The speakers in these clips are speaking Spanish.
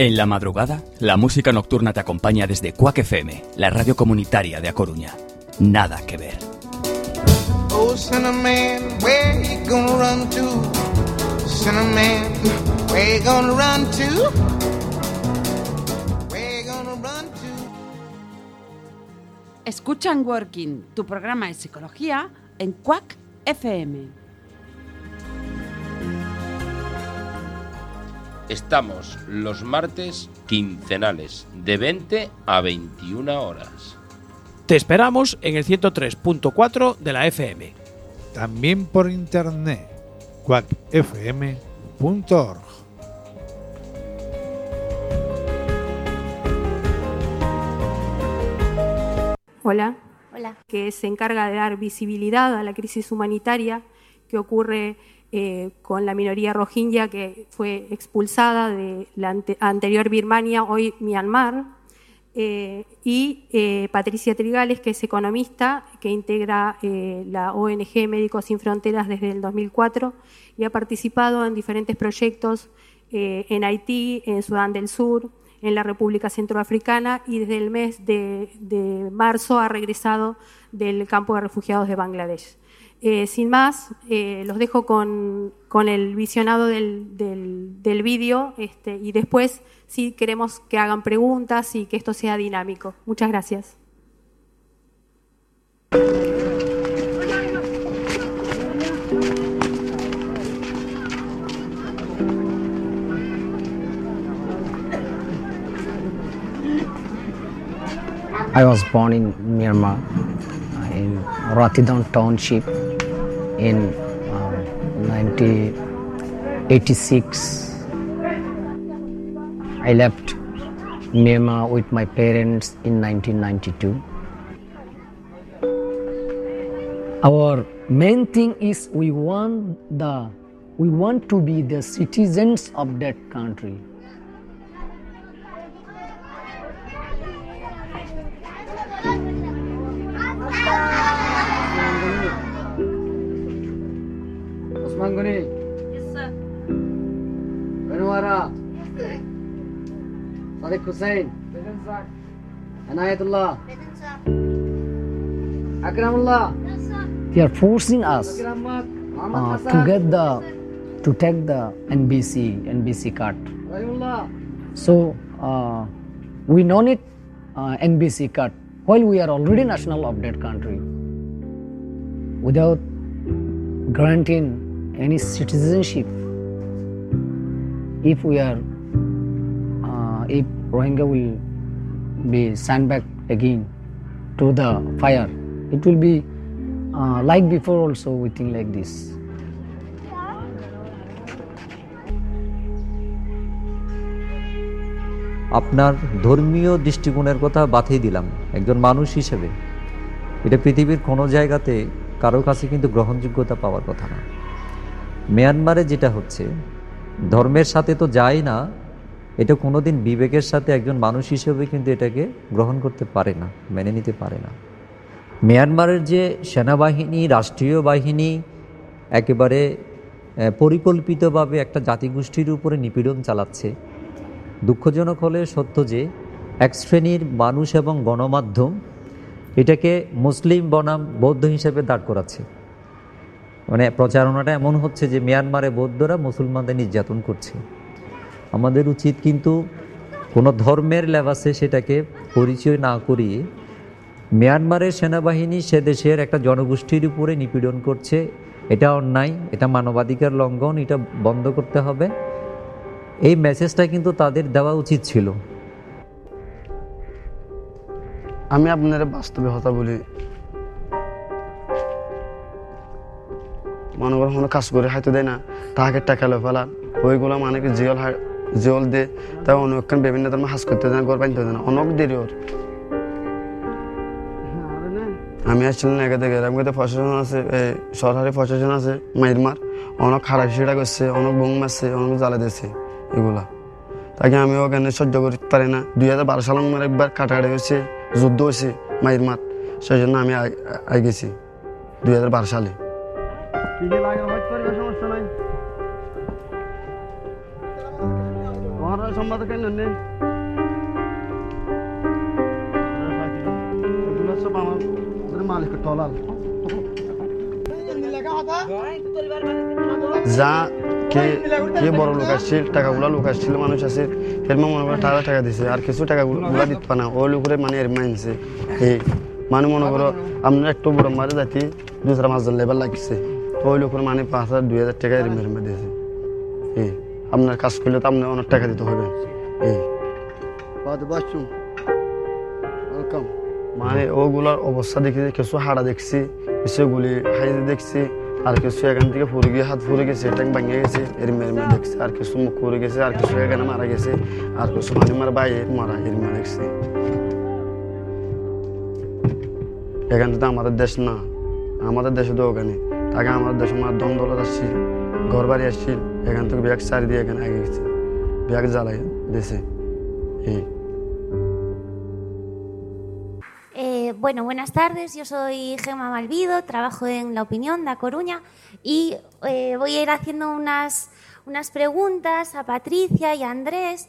En la madrugada, la música nocturna te acompaña desde Cuac FM, la radio comunitaria de A Coruña. Nada que ver. Oh, Cinnamon, where you gonna run to? Cinnamon, where you gonna run to? Where you gonna run to? Escuchan Working, tu programa de psicología en Quack FM. Estamos los martes quincenales de 20 a 21 horas. Te esperamos en el 103.4 de la FM. También por internet. quackfm.org. Hola. Hola. Que se encarga de dar visibilidad a la crisis humanitaria que ocurre eh, con la minoría rohingya que fue expulsada de la ante- anterior Birmania, hoy Myanmar, eh, y eh, Patricia Trigales, que es economista, que integra la ONG Médicos Sin Fronteras desde el 2004 y ha participado en diferentes proyectos en Haití, en Sudán del Sur, en la República Centroafricana y desde el mes de marzo ha regresado del campo de refugiados de Bangladesh. Eh, sin más, eh, los dejo con, con el visionado del, del, vídeo este, y después sí queremos que hagan preguntas y que esto sea dinámico. Muchas gracias. I was born in Myanmar, in Ratidon Township in um, 1986. I left Myanmar with my parents in 1992. Our main thing is we want the we want to be the citizens of that country. Osman Guni. Yes, sir. Benwara. Sadiq Hussain. Anayatullah. Akramullah. Yes. sir. They are forcing us uh, to get the to take the NBC NBC card. So uh, we don't need uh, NBC card while we are already national of that country. Without granting any citizenship, if we are uh, if Rohingya will be sent back again to the fire, it will be uh, like before also we think like this. আপনার ধর্মীয় দৃষ্টিকোণের কথা বাতিয়ে দিলাম একজন মানুষ হিসেবে এটা পৃথিবীর কোনো জায়গাতে কারও কাছে কিন্তু গ্রহণযোগ্যতা পাওয়ার কথা না মিয়ানমারে যেটা হচ্ছে, ধর্মের সাথে তো যায় না, এটা কোনোদিন বিবেকের সাথে একজন মানুষ হিসেবে কিন্তু এটাকে গ্রহণ করতে পারে না, মেনে নিতে পারে না। মিয়ানমারের যে সেনাবাহিনী, রাষ্ট্রীয় বাহিনী, একেবারে পরিকল্পিতভাবে একটা জাতিগোষ্ঠীর উপরে নিপীড়ন চালাচ্ছে, দুঃখজনক হলে সত্য যে এক শ্রেণির মানুষ এবং গণমাধ্যম এটাকে মুসলিম বনাম বৌদ্ধ হিসেবে দাঁড় করাচ্ছে। মানে প্রচারণাটা এমন হচ্ছে যে মিয়ানমারে বৌদ্ধরা মুসলমানদের নির্যাতন করছে। আমাদের উচিত কিন্তু কোনো ধর্মের লেবাসে সেটাকে পরিচয় না করিয়ে মিয়ানমারের সেনাবাহিনী সে দেশের একটা জনগোষ্ঠীর উপরে নিপীড়ন করছে। এটা অন্যায়, এটা মানবাধিকার লঙ্ঘন, এটা বন্ধ করতে হবে। এই মেসেজটা কিন্তু তাদের দেওয়া উচিত ছিল। আমি আপনার বাস্তবে কথা বলি। মনে করেন কোনো কাজ করে হাইতে দেয় না। তাহাকে টাকা লো ফেলা। ওইগুলো মানে কি জিয়াল জল দে। তাই অনেকক্ষণ বিভিন্ন ধরনের হাস করতে দেয় না ঘর বানতে দেয় না। অনেক দেরি ওর। আমি আসছিলাম একে থেকে। এরকম করতে প্রশাসন আছে এ, সরকারি প্রশাসন আছে মাইরমার। অনেক খারাপ সেটা করছে অনেক বোম মারছে অনেক জ্বালা দিয়েছে এগুলা। তাকে আমি ওখানে সহ্য করতে পারি না। দুই হাজার বারো সালে আমার একবার কাটাকাটি হয়েছে যুদ্ধ হয়েছে মাইরমার। সেই জন্য আমি আই- আই গেছি দুই হাজার বারো সালে। সমস্যা নাই। সম্বাদ কেন নেই যা কে কে বড় লোক আসছিল টাকাগুলো লোক আসছিল মানুষ আছে এরমা মনে করে টাকা টাকা দিছে আর কিছু টাকা গুলা দিতে না ওই লোকের মানে এর মানছে এই মানে মনে করো আমরা একটু বড় মারে যাতি দুসরা মাসের লেবার লাগছে। ওই লোকের মানে পাঁচ হাজার দুই হাজার টাকা এরম এরমে দিয়েছে। এই আপনার কাজ করলে তো আপনার অনেক টাকা দিতে হবে। এই। ওয়েলকাম মানে ওগুলোর অবস্থা দেখি কিছু হাড়া দেখছি কিছু গুলি হাইতে দেখছি আর কিছু এখান থেকে ফুরে গিয়ে হাত ফুরে গেছে ট্যাং ভাঙে গেছে এর মেরে মেরে দেখছি আর কিছু মুখ ফুরে গেছে আর কিছু এখানে মারা গেছে আর কিছু মানে মারা বাইরে মারা এর মেরে দেখছি। এখান থেকে আমাদের দেশ না আমাদের দেশে তো ওখানে তাকে আমাদের দেশে আমার দম দৌলত আসছি ঘর বাড়ি আসছি এখান থেকে ব্যাগ সারি দিয়ে এখানে আগে গেছে ব্যাগ জ্বালাই দেশে এই Eh, bueno, buenas tardes. Yo soy Gemma Malvido, trabajo en La Opinión de A Coruña y eh, voy a ir haciendo unas, unas preguntas a Patricia y a Andrés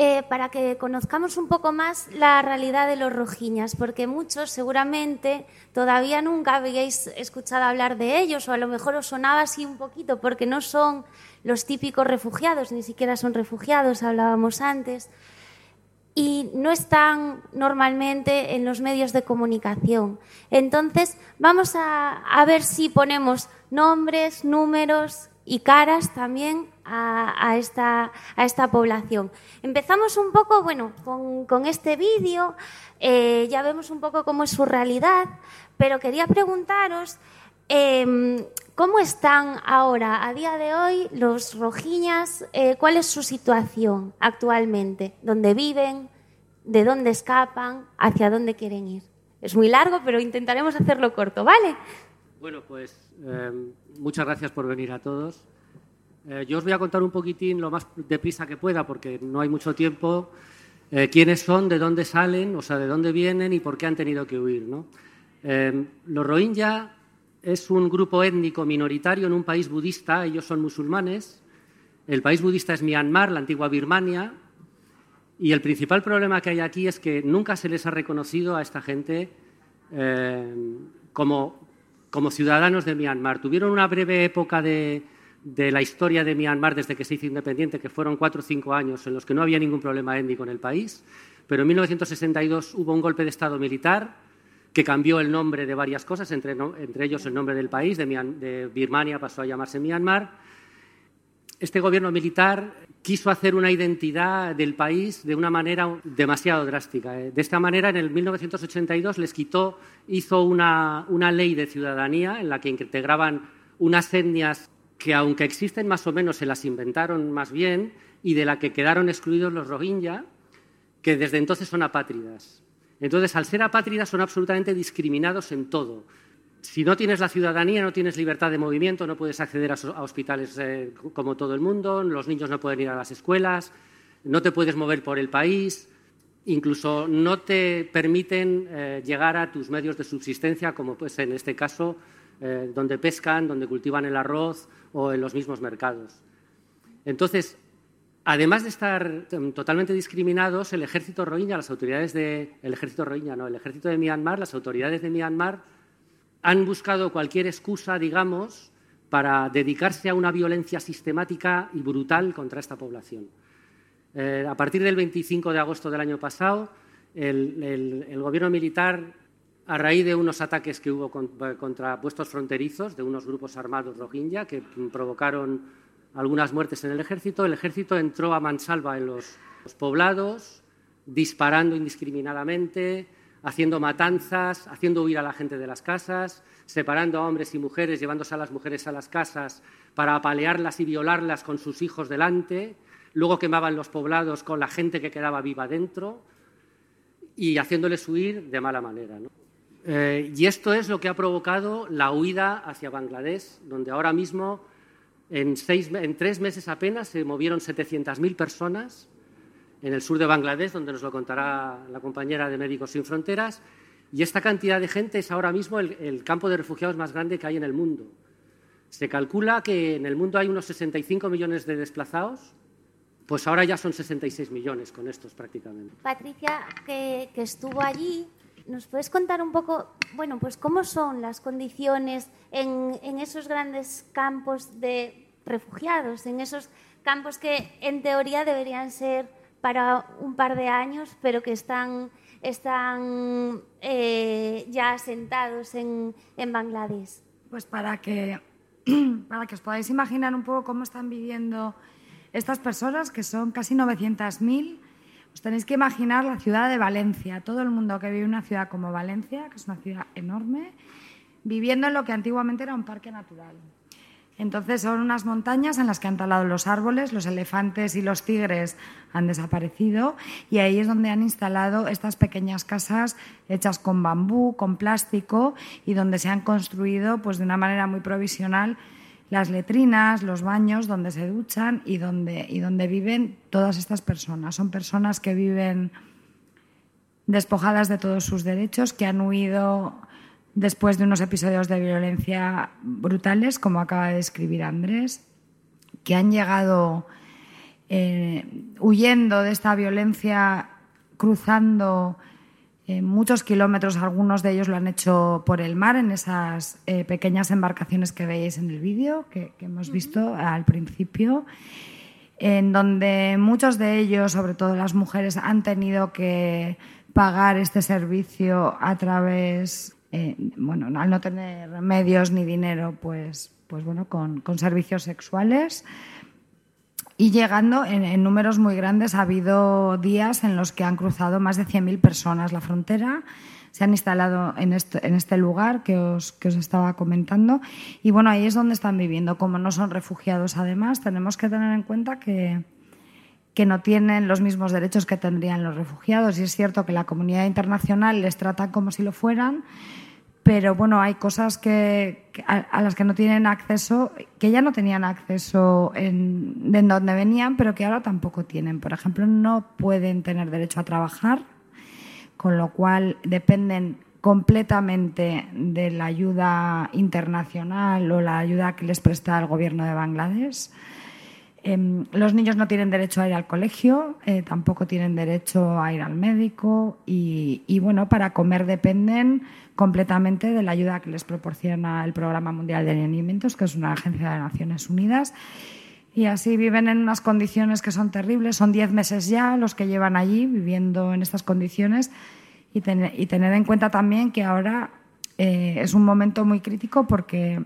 eh, para que conozcamos un poco más la realidad de los rojiñas, porque muchos seguramente todavía nunca habíais escuchado hablar de ellos o a lo mejor os sonaba así un poquito porque no son los típicos refugiados, ni siquiera son refugiados, hablábamos antes y no están normalmente en los medios de comunicación. Entonces, vamos a, a ver si ponemos nombres, números y caras también a, esta, a esta población. Empezamos un poco, bueno, con, con este vídeo, eh, ya vemos un poco cómo es su realidad, pero quería preguntaros eh, cómo están ahora, a día de hoy, los rojiñas, eh, cuál es su situación actualmente, dónde viven, de dónde escapan, hacia dónde quieren ir. Es muy largo, pero intentaremos hacerlo corto, ¿vale? Bueno, pues eh, muchas gracias por venir a todos. Eh, yo os voy a contar un poquitín lo más deprisa que pueda, porque no hay mucho tiempo, eh, quiénes son, de dónde salen, o sea, de dónde vienen y por qué han tenido que huir. ¿no? Eh, los Rohingya es un grupo étnico minoritario en un país budista, ellos son musulmanes. El país budista es Myanmar, la antigua Birmania, y el principal problema que hay aquí es que nunca se les ha reconocido a esta gente eh, como, como ciudadanos de Myanmar. Tuvieron una breve época de, la historia de Myanmar desde que se hizo independiente, que fueron cuatro o cinco años en los que no había ningún problema étnico en el país, pero en 1962 hubo un golpe de Estado militar que cambió el nombre de varias cosas, entre, ellos el nombre del país, de Birmania pasó a llamarse Myanmar. Este gobierno militar quiso hacer una identidad del país de una manera demasiado drástica. eh. De esta manera, en el 1982 les quitó, hizo una, una ley de ciudadanía en la que integraban unas etnias que, aunque existen más o menos, se las inventaron más bien y de la que quedaron excluidos los Rohingya, que desde entonces son apátridas. Entonces, al ser apátridas, son absolutamente discriminados en todo. Si no tienes la ciudadanía, no tienes libertad de movimiento, no puedes acceder a, hospitales eh, como todo el mundo, los niños no pueden ir a las escuelas, no te puedes mover por el país, incluso no te permiten eh, llegar a tus medios de subsistencia, como pues en este caso, eh, donde pescan, donde cultivan el arroz o en los mismos mercados. Entonces, además de estar em, totalmente discriminados, el ejército rohingya, las autoridades de ejército rohingya, no, el ejército de Myanmar, las autoridades de Myanmar han buscado cualquier excusa, digamos, para dedicarse a una violencia sistemática y brutal contra esta población. Eh, a partir del 25 de agosto del año pasado, el, gobierno militar, a raíz de unos ataques que hubo con- contra puestos fronterizos de unos grupos armados rohingya que provocaron algunas muertes en el ejército, el ejército entró a mansalva en los poblados, disparando indiscriminadamente, haciendo matanzas, haciendo huir a la gente de las casas, separando a hombres y mujeres, llevándose a las mujeres a las casas para apalearlas y violarlas con sus hijos delante, luego quemaban los poblados con la gente que quedaba viva dentro y haciéndoles huir de mala manera. Eh, y esto es lo que ha provocado la huida hacia Bangladesh, donde ahora mismo, en, seis, en tres meses apenas, se movieron 700.000 personas en el sur de Bangladesh, donde nos lo contará la compañera de Médicos Sin Fronteras. Y esta cantidad de gente es ahora mismo el, campo de refugiados más grande que hay en el mundo. Se calcula que en el mundo hay unos 65 millones de desplazados, pues ahora ya son 66 millones con estos prácticamente. Patricia, que, que estuvo allí, ¿nos puedes contar un poco, bueno, pues cómo son las condiciones en, en esos grandes campos de refugiados, en esos campos que en teoría deberían ser para un par de años, pero que están, están eh, ya asentados en, en Bangladesh? Pues para que, para que os podáis imaginar un poco cómo están viviendo estas personas, que son casi 900.000, os tenéis que imaginar la ciudad de Valencia, todo el mundo que vive en una ciudad como Valencia, que es una ciudad enorme, viviendo en lo que antiguamente era un parque natural. Entonces son unas montañas en las que han talado los árboles, los elefantes y los tigres han desaparecido y ahí es donde han instalado estas pequeñas casas hechas con bambú, con plástico y donde se han construido pues de una manera muy provisional las letrinas, los baños donde se duchan y donde, y donde viven todas estas personas. Son personas que viven despojadas de todos sus derechos, que han huido después de unos episodios de violencia brutales, como acaba de describir Andrés, que han llegado eh, huyendo de esta violencia, cruzando eh, muchos kilómetros, algunos de ellos lo han hecho por el mar, en esas eh, pequeñas embarcaciones que veis en el vídeo, que, que hemos visto al principio, en donde muchos de ellos, sobre todo las mujeres, han tenido que pagar este servicio a través eh, bueno, al no tener medios ni dinero, pues, pues bueno, con, servicios sexuales. Y llegando en, en, números muy grandes, ha habido días en los que han cruzado más de 100.000 personas la frontera, se han instalado en este, en este lugar que os, que os estaba comentando. Y bueno, ahí es donde están viviendo. Como no son refugiados, además, tenemos que tener en cuenta que, que no tienen los mismos derechos que tendrían los refugiados. Y es cierto que la comunidad internacional les trata como si lo fueran, pero bueno, hay cosas que, a, las que no tienen acceso, que ya no tenían acceso en, de donde venían, pero que ahora tampoco tienen. Por ejemplo, no pueden tener derecho a trabajar, con lo cual dependen completamente de la ayuda internacional o la ayuda que les presta el gobierno de Bangladesh. Eh, los niños no tienen derecho a ir al colegio, eh, tampoco tienen derecho a ir al médico y, bueno, para comer dependen completamente de la ayuda que les proporciona el Programa Mundial de Alimentos, que es una agencia de Naciones Unidas. Y así viven en unas condiciones que son terribles. Son diez meses ya los que llevan allí viviendo en estas condiciones y tener en cuenta también que ahora eh, es un momento muy crítico porque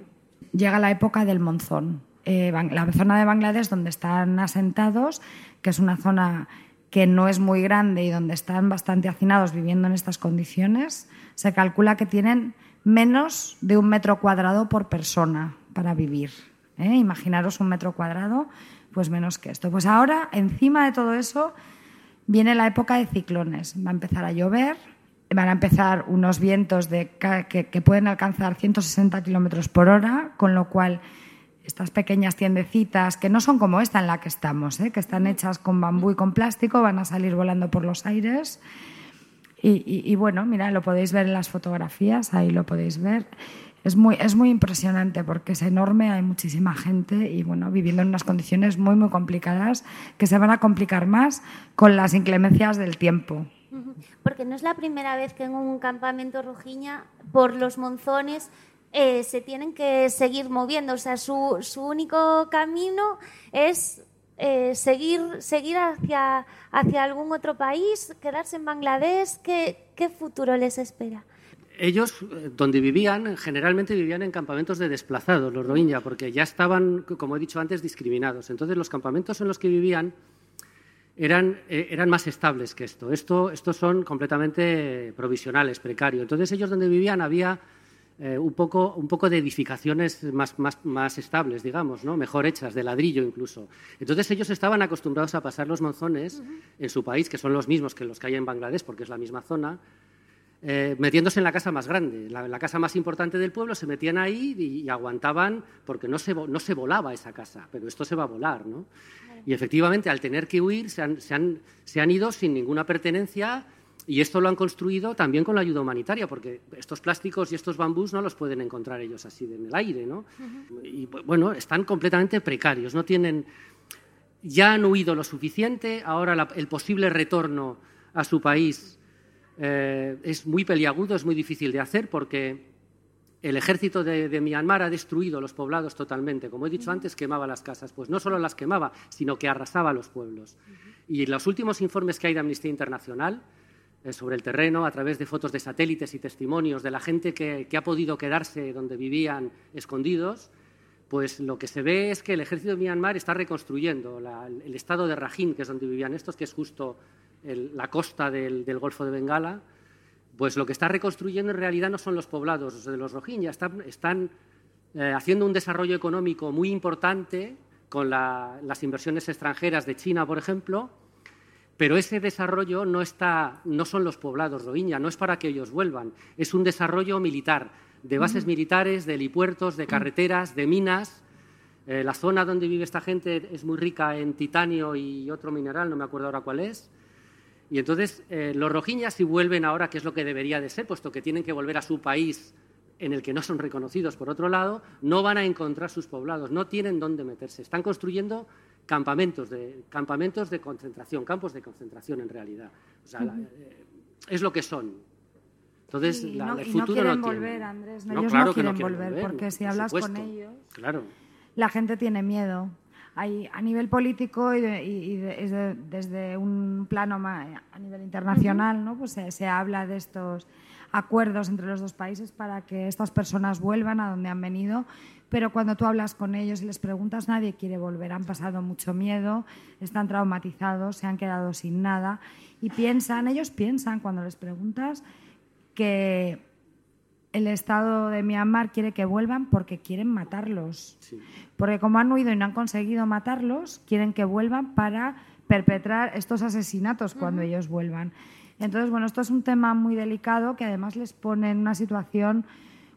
llega la época del monzón eh, la zona de Bangladesh donde están asentados, que es una zona que no es muy grande y donde están bastante hacinados viviendo en estas condiciones, se calcula que tienen menos de un metro cuadrado por persona para vivir. ¿eh? Imaginaros un metro cuadrado, pues menos que esto. Pues ahora, encima de todo eso, viene la época de ciclones. Va a empezar a llover, van a empezar unos vientos de, que, que pueden alcanzar 160 kilómetros por hora, con lo cual estas pequeñas tiendecitas que no son como esta en la que estamos, ¿eh? que están hechas con bambú y con plástico, van a salir volando por los aires. Y, bueno, mira, lo podéis ver en las fotografías, ahí lo podéis ver. Es muy, es muy impresionante porque es enorme, hay muchísima gente y bueno, viviendo en unas condiciones muy, muy complicadas que se van a complicar más con las inclemencias del tiempo. Porque no es la primera vez que en un campamento rojiña, por los monzones, eh, se tienen que seguir moviendo. O sea, su, su único camino es eh, seguir, seguir hacia, hacia algún otro país, quedarse en Bangladesh. ¿Qué, qué futuro les espera? Ellos, eh, donde vivían, generalmente vivían en campamentos de desplazados, los Rohingya, porque ya estaban, como he dicho antes, discriminados. Entonces, los campamentos en los que vivían eran, eh, eran más estables que esto. esto. Estos son completamente provisionales, precarios. Entonces, ellos donde vivían había eh, un, poco, un poco de edificaciones más, más, más estables, digamos, ¿no? mejor hechas, de ladrillo incluso. Entonces ellos estaban acostumbrados a pasar los monzones en su país, que son los mismos que los que hay en Bangladesh, porque es la misma zona, eh, metiéndose en la casa más grande, la, la, casa más importante del pueblo, se metían ahí y, y aguantaban porque no se, no se, volaba esa casa, pero esto se va a volar. ¿no? Y efectivamente, al tener que huir, se han, se han, se han ido sin ninguna pertenencia y esto lo han construido también con la ayuda humanitaria, porque estos plásticos y estos bambús no los pueden encontrar ellos así en el aire. ¿no? Uh -huh. Y bueno, están completamente precarios, no tienen... Ya han huido lo suficiente, ahora la, el posible retorno a su país eh, es muy peliagudo, es muy difícil de hacer porque el ejército de, de, Myanmar ha destruido los poblados totalmente. Como he dicho antes, quemaba las casas. Pues no solo las quemaba, sino que arrasaba los pueblos. Y los últimos informes que hay de Amnistía Internacional sobre el terreno, a través de fotos de satélites y testimonios de la gente que, ha podido quedarse donde vivían escondidos, pues lo que se ve es que el ejército de Myanmar está reconstruyendo el estado de Rakhine, que es donde vivían estos, que es justo la costa del, Golfo de Bengala, pues lo que está reconstruyendo en realidad no son los poblados de los Rohingya, están, eh, haciendo un desarrollo económico muy importante con la, las inversiones extranjeras de China, por ejemplo, pero ese desarrollo no, está, no son los poblados Rohingya, no es para que ellos vuelvan, es un desarrollo militar, de bases mm. militares, de helipuertos, de carreteras, de minas. Eh, la zona donde vive esta gente es muy rica en titanio y otro mineral, no me acuerdo ahora cuál es. Y entonces eh, los rojiñas si vuelven ahora, que es lo que debería de ser, puesto que tienen que volver a su país en el que no son reconocidos por otro lado, no van a encontrar sus poblados, no tienen dónde meterse. Están construyendo campamentos de, campamentos de concentración, campos de concentración en realidad. O sea, uh -huh. la, eh, es lo que son. Entonces, y la, no, el y no quieren no volver, tiene. Andrés. No, No, ellos claro no que quieren volver, volver, porque si por hablas con ellos, Claro. la gente tiene miedo. Hay, a nivel político y, de- y- y de- es de- desde un plano ma- a nivel internacional, ¿no? pues se, se habla de estos acuerdos entre los dos países para que estas personas vuelvan a donde han venido, pero cuando tú hablas con ellos y les preguntas, nadie quiere volver, han pasado mucho miedo, están traumatizados, se han quedado sin nada y piensan, ellos piensan cuando les preguntas que el Estado de Myanmar quiere que vuelvan porque quieren matarlos. Porque como han huido y no han conseguido matarlos, quieren que vuelvan para perpetrar estos asesinatos cuando ellos vuelvan. Entonces, bueno, esto es un tema muy delicado que además les pone en una situación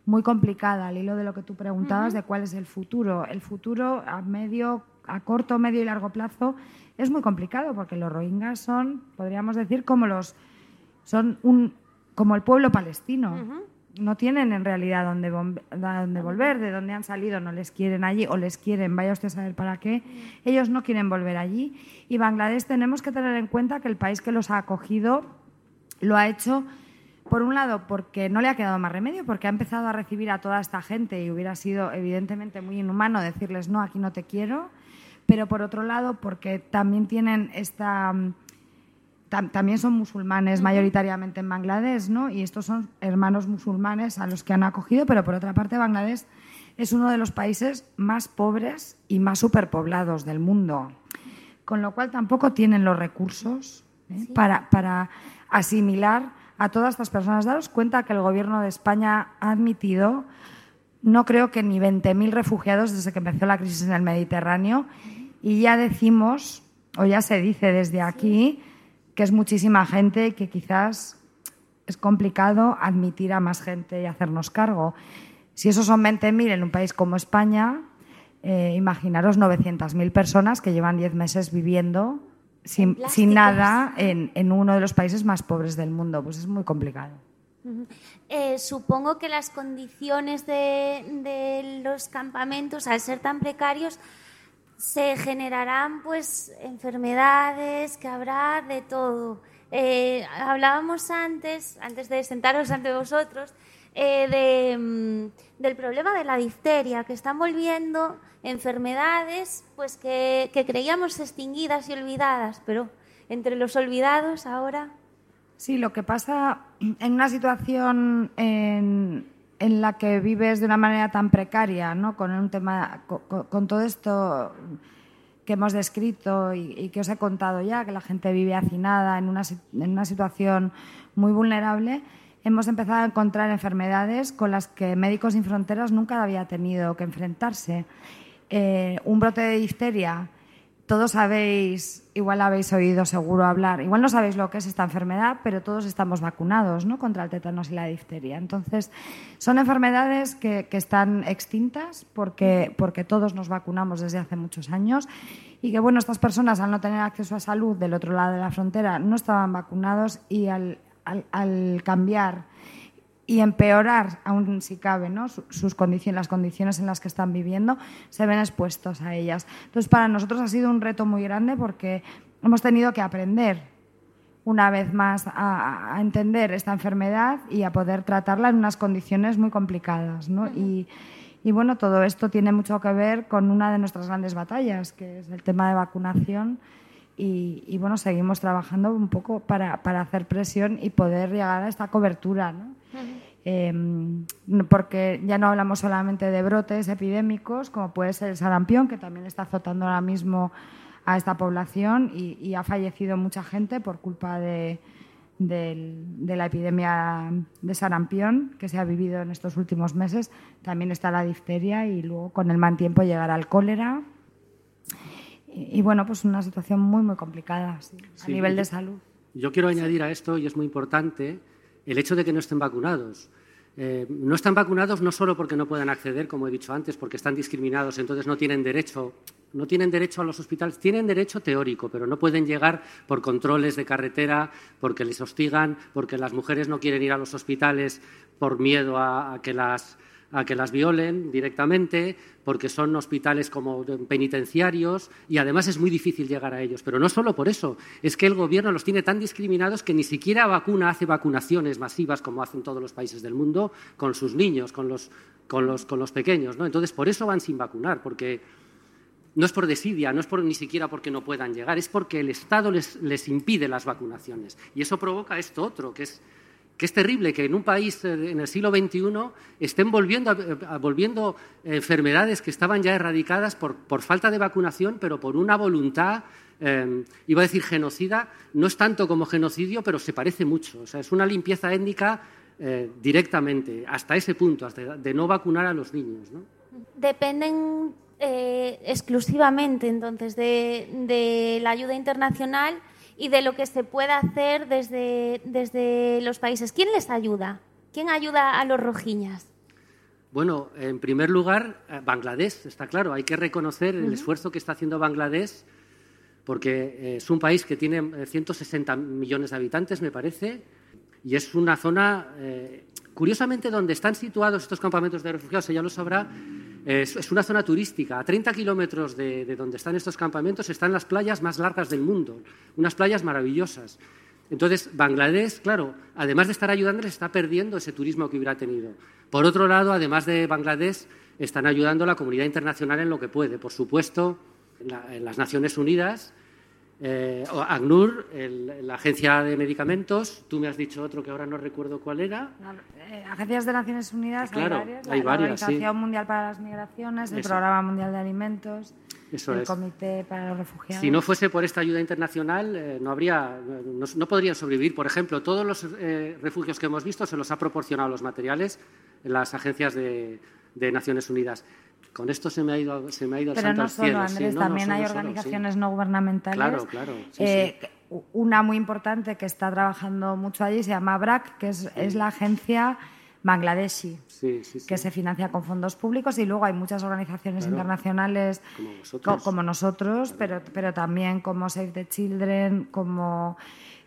muy complicada al hilo de lo que tú preguntabas de cuál es el futuro. El futuro a medio, a corto, medio y largo plazo es muy complicado porque los rohingyas son, podríamos decir, como los son un como el pueblo palestino. No tienen en realidad dónde, dónde volver, de dónde han salido, no les quieren allí o les quieren, vaya usted a saber para qué. Ellos no quieren volver allí. Y Bangladesh tenemos que tener en cuenta que el país que los ha acogido lo ha hecho, por un lado, porque no le ha quedado más remedio, porque ha empezado a recibir a toda esta gente y hubiera sido evidentemente muy inhumano decirles, no, aquí no te quiero, pero por otro lado, porque también tienen esta... mm, tam- también son musulmanes mayoritariamente en Bangladesh, ¿no? Y estos son hermanos musulmanes a los que han acogido, pero por otra parte Bangladesh es uno de los países más pobres y más superpoblados del mundo, con lo cual tampoco tienen los recursos ¿eh? para, para asimilar a todas estas personas. Daros cuenta que el gobierno de España ha admitido, no creo que ni 20.000 refugiados desde que empezó la crisis en el Mediterráneo, y ya decimos, o ya se dice desde aquí, que es muchísima gente y que quizás es complicado admitir a más gente y hacernos cargo. Si esos son 20.000 en un país como España, eh, imaginaros 900.000 personas que llevan 10 meses viviendo sin, nada en, en uno de los países más pobres del mundo. Pues es muy complicado. Eh, supongo que las condiciones de, de los campamentos, al ser tan precarios, se generarán pues enfermedades, que habrá de todo. Eh, hablábamos antes, antes de sentaros ante vosotros, eh, de, mm, del problema de la difteria, que están volviendo enfermedades pues que, que creíamos extinguidas y olvidadas, pero entre los olvidados ahora Sí, lo que pasa en una situación en, la que vives de una manera tan precaria, ¿no? con un tema, con, todo esto que hemos descrito y, y que os he contado ya, que la gente vive hacinada en una, en una situación muy vulnerable, hemos empezado a encontrar enfermedades con las que Médicos Sin Fronteras nunca había tenido que enfrentarse. Eh, un brote de difteria, todos sabéis, igual habéis oído seguro hablar, igual no sabéis lo que es esta enfermedad, pero todos estamos vacunados ¿no? contra el tétanos y la difteria. Entonces, son enfermedades que, que están extintas porque, porque todos nos vacunamos desde hace muchos años y que, bueno, estas personas al no tener acceso a salud del otro lado de la frontera no estaban vacunados y al, al, al cambiar y empeorar, aún si cabe, ¿no? sus condiciones, las condiciones en las que están viviendo, se ven expuestos a ellas. Entonces, para nosotros ha sido un reto muy grande porque hemos tenido que aprender una vez más a, a entender esta enfermedad y a poder tratarla en unas condiciones muy complicadas. ¿no? Y, y bueno, todo esto tiene mucho que ver con una de nuestras grandes batallas, que es el tema de vacunación. Y, y bueno, seguimos trabajando un poco para, para, hacer presión y poder llegar a esta cobertura. ¿no? Eh, porque ya no hablamos solamente de brotes epidémicos, como puede ser el sarampión, que también está azotando ahora mismo a esta población y, y ha fallecido mucha gente por culpa de, de, de, la epidemia de sarampión que se ha vivido en estos últimos meses. También está la difteria y luego con el mal tiempo llegará el cólera. Y, y bueno, pues una situación muy, muy complicada sí, sí, a nivel de salud. Yo quiero añadir a esto, y es muy importante, el hecho de que no estén vacunados. Eh, no están vacunados no solo porque no puedan acceder, como he dicho antes, porque están discriminados, entonces no tienen derecho, no tienen derecho a los hospitales, tienen derecho teórico, pero no pueden llegar por controles de carretera, porque les hostigan, porque las mujeres no quieren ir a los hospitales por miedo a, a que las a que las violen directamente, porque son hospitales como penitenciarios y además es muy difícil llegar a ellos. Pero no solo por eso, es que el gobierno los tiene tan discriminados que ni siquiera vacuna hace vacunaciones masivas como hacen todos los países del mundo con sus niños, con los, con los, con los pequeños. ¿no? Entonces, por eso van sin vacunar, porque no es por desidia, no es por, ni siquiera porque no puedan llegar, es porque el Estado les, les impide las vacunaciones. Y eso provoca esto otro, que es que es terrible que en un país eh, en el siglo XXI estén volviendo, volviendo enfermedades que estaban ya erradicadas por, por, falta de vacunación, pero por una voluntad, eh, iba a decir genocida, no es tanto como genocidio, pero se parece mucho. O sea, es una limpieza étnica eh, directamente, hasta ese punto, hasta de no vacunar a los niños. Dependen eh, exclusivamente, entonces, de la ayuda internacional y de lo que se puede hacer desde, desde los países. ¿Quién les ayuda? ¿Quién ayuda a los rojiñas? Bueno, en primer lugar, eh, Bangladesh, está claro. Hay que reconocer el uh -huh. esfuerzo que está haciendo Bangladesh, porque eh, es un país que tiene 160 millones de habitantes, me parece, y es una zona, eh, curiosamente, donde están situados estos campamentos de refugiados, ella lo sabrá, es, una zona turística. A 30 kilómetros de, de, donde están estos campamentos están las playas más largas del mundo, unas playas maravillosas. Entonces, Bangladesh, claro, además de estar ayudando, les está perdiendo ese turismo que hubiera tenido. Por otro lado, además de Bangladesh, están ayudando a la comunidad internacional en lo que puede. Por supuesto, en las Naciones Unidas, eh, ACNUR, el, la Agencia de Medicamentos, tú me has dicho otro que ahora no recuerdo cuál era. Eh, agencias de Naciones Unidas, claro, hay varias. Hay la, varias, la Organización sí. Mundial para las Migraciones, el Eso. Programa Mundial de Alimentos, Eso el es. Comité para los Refugiados. Si no fuese por esta ayuda internacional, eh, no, habría, no, no, podrían sobrevivir. Por ejemplo, todos los eh, refugios que hemos visto se los ha proporcionado los materiales en las agencias de, de Naciones Unidas. Con esto se me ha ido, se me ha ido Pero santo no al solo, cielo. Andrés, sí, no, también no, hay solo, organizaciones sí. no gubernamentales. Claro, claro. Sí, eh. Una muy importante que está trabajando mucho allí se llama BRAC, que es, la agencia bangladeshi, sí, que se financia con fondos públicos y luego hay muchas organizaciones claro. internacionales como nosotros, co como nosotros pero, pero también como Save the Children, como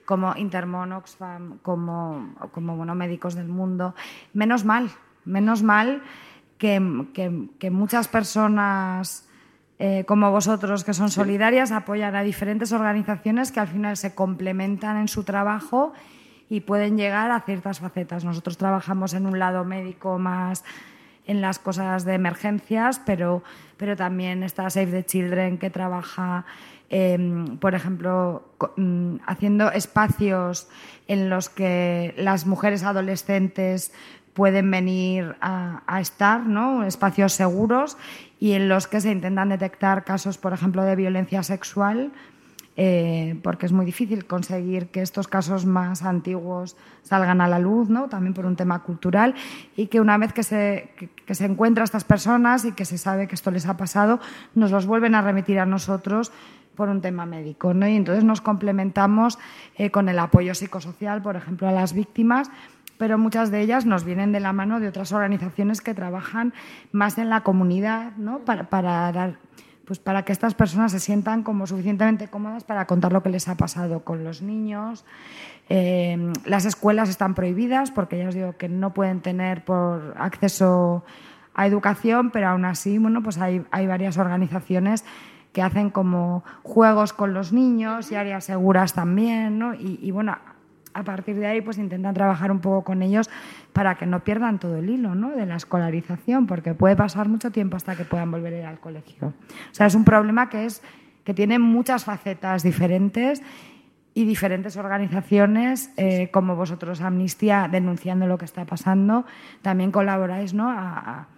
como Intermon, Oxfam, como, como bueno, médicos del mundo. Menos mal, menos mal que, que, que muchas personas eh, como vosotros, que son solidarias, apoyan a diferentes organizaciones que al final se complementan en su trabajo y pueden llegar a ciertas facetas. Nosotros trabajamos en un lado médico más en las cosas de emergencias, pero, pero también está Save the Children que trabaja, eh, por ejemplo, mm, haciendo espacios en los que las mujeres adolescentes pueden venir a, estar, ¿no? espacios seguros y en los que se intentan detectar casos, por ejemplo, de violencia sexual eh, porque es muy difícil conseguir que estos casos más antiguos salgan a la luz, ¿no? también por un tema cultural, y que una vez que se, que se encuentra a estas personas y que se sabe que esto les ha pasado, nos los vuelven a remitir a nosotros por un tema médico. ¿no? Y entonces nos complementamos eh, con el apoyo psicosocial, por ejemplo, a las víctimas, pero muchas de ellas nos vienen de la mano de otras organizaciones que trabajan más en la comunidad ¿no? para, para dar pues para que estas personas se sientan como suficientemente cómodas para contar lo que les ha pasado con los niños. Eh, las escuelas están prohibidas porque ya os digo que no pueden tener por acceso a educación, pero aún así, bueno, pues hay, hay varias organizaciones que hacen como juegos con los niños y áreas seguras también, ¿no? Y, y bueno, a partir de ahí pues intentan trabajar un poco con ellos para que no pierdan todo el hilo ¿no? de la escolarización, porque puede pasar mucho tiempo hasta que puedan volver a ir al colegio. O sea, es un problema que, es, que tiene muchas facetas diferentes y diferentes organizaciones, eh, como vosotros, Amnistía, denunciando lo que está pasando, también colaboráis ¿no? a,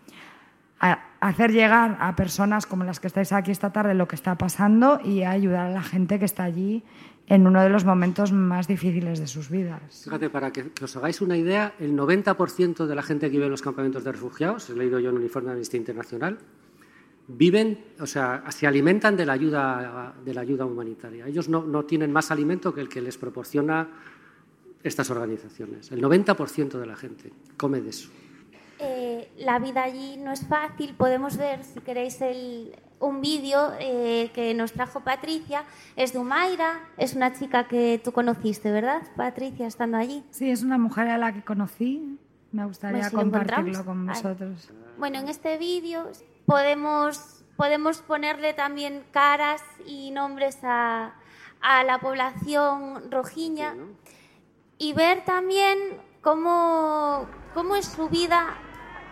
a, a hacer llegar a personas como las que estáis aquí esta tarde lo que está pasando y a ayudar a la gente que está allí en uno de los momentos más difíciles de sus vidas. Fíjate, para que, os hagáis una idea, el 90% de la gente que vive en los campamentos de refugiados, he leído yo en un informe de Amnistía Internacional, viven, o sea, se alimentan de la ayuda, de la ayuda humanitaria. Ellos no, no tienen más alimento que el que les proporciona estas organizaciones. El 90% de la gente come de eso. Eh, la vida allí no es fácil. Podemos ver, si queréis, el, un vídeo eh, que nos trajo Patricia. Es de Humaira, es una chica que tú conociste, ¿verdad, Patricia, estando allí? Sí, es una mujer a la que conocí. Me gustaría Pues si lo compartirlo con Vale. vosotros. Bueno, en este vídeo podemos, podemos ponerle también caras y nombres a, a la población rojiña y ver también cómo, cómo es su vida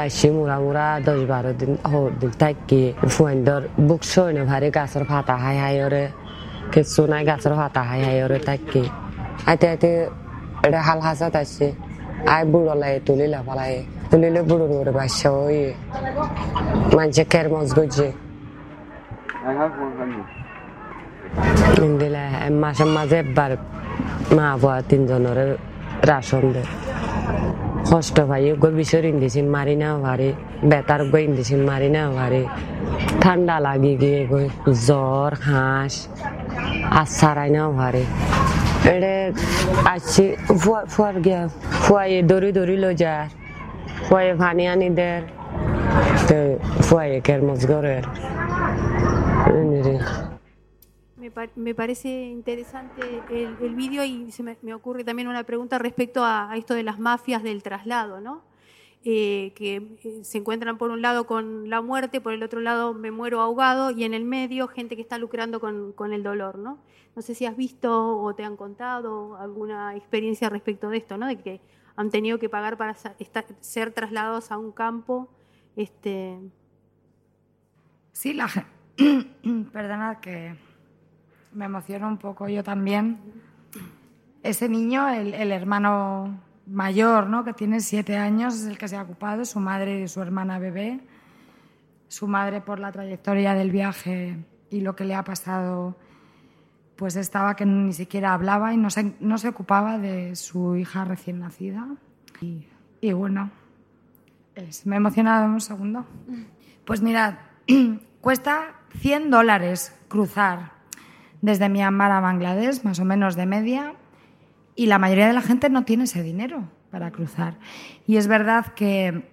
আসছি মুরা মুরা দশ বারো দিন দিন থাকি ফয়েন্দর বুক সইনে ভারি গাছের ফাতা হাই হাই ওরে কিছু নাই গাছের ফাতা হাই হাই ওরে থাকি আইতে আইতে এটা হাল হাসাত আসছে আই বুড়লাই তুলিলা ফালাই তুলিলে বুড়োর ওরে বাসা ওই মানুষে কের মজ গজে দিলে মাসে মাঝে একবার মা বাবা তিনজনের রাশন দেয় কষ্ট ভাই গো বিষর ইন্দিছিন মারি না ভারে বেতার গো ইন্দিছিন মারি না ভারে ঠান্ডা লাগি গিয়ে গো, জ্বর, হাঁস আসারাই না ভারে এড়ে আসছি, ফুয়া ফুয়ার গিয়া ফুয়াইয়ে দড়ি দড়ি লো যা ফুয়াইয়ে ভানি আনি দের, তো ফুয়াইয়ে কেরমজ গরের Me, pa- me parece interesante el, el vídeo y se me, ocurre también una pregunta respecto a, esto de las mafias del traslado, ¿no? Eh, que eh, se encuentran por un lado con la muerte, por el otro lado me muero ahogado y en el medio gente que está lucrando con, el dolor, ¿no? No sé si has visto o te han contado alguna experiencia respecto de esto, ¿no? De que han tenido que pagar para ser trasladados a un campo. Este, Sí, la. Perdonad que me emociono un poco yo también. Ese niño, el, el hermano mayor, ¿no? que tiene siete años, es el que se ha ocupado, su madre y su hermana bebé. Su madre, por la trayectoria del viaje y lo que le ha pasado, pues estaba que ni siquiera hablaba y no se, no se ocupaba de su hija recién nacida. Y, y bueno, es- me he emocionado un segundo. Pues mirad, cuesta 100 dólares cruzar desde Myanmar a Bangladesh, más o menos de media, y la mayoría de la gente no tiene ese dinero para cruzar. Y es verdad que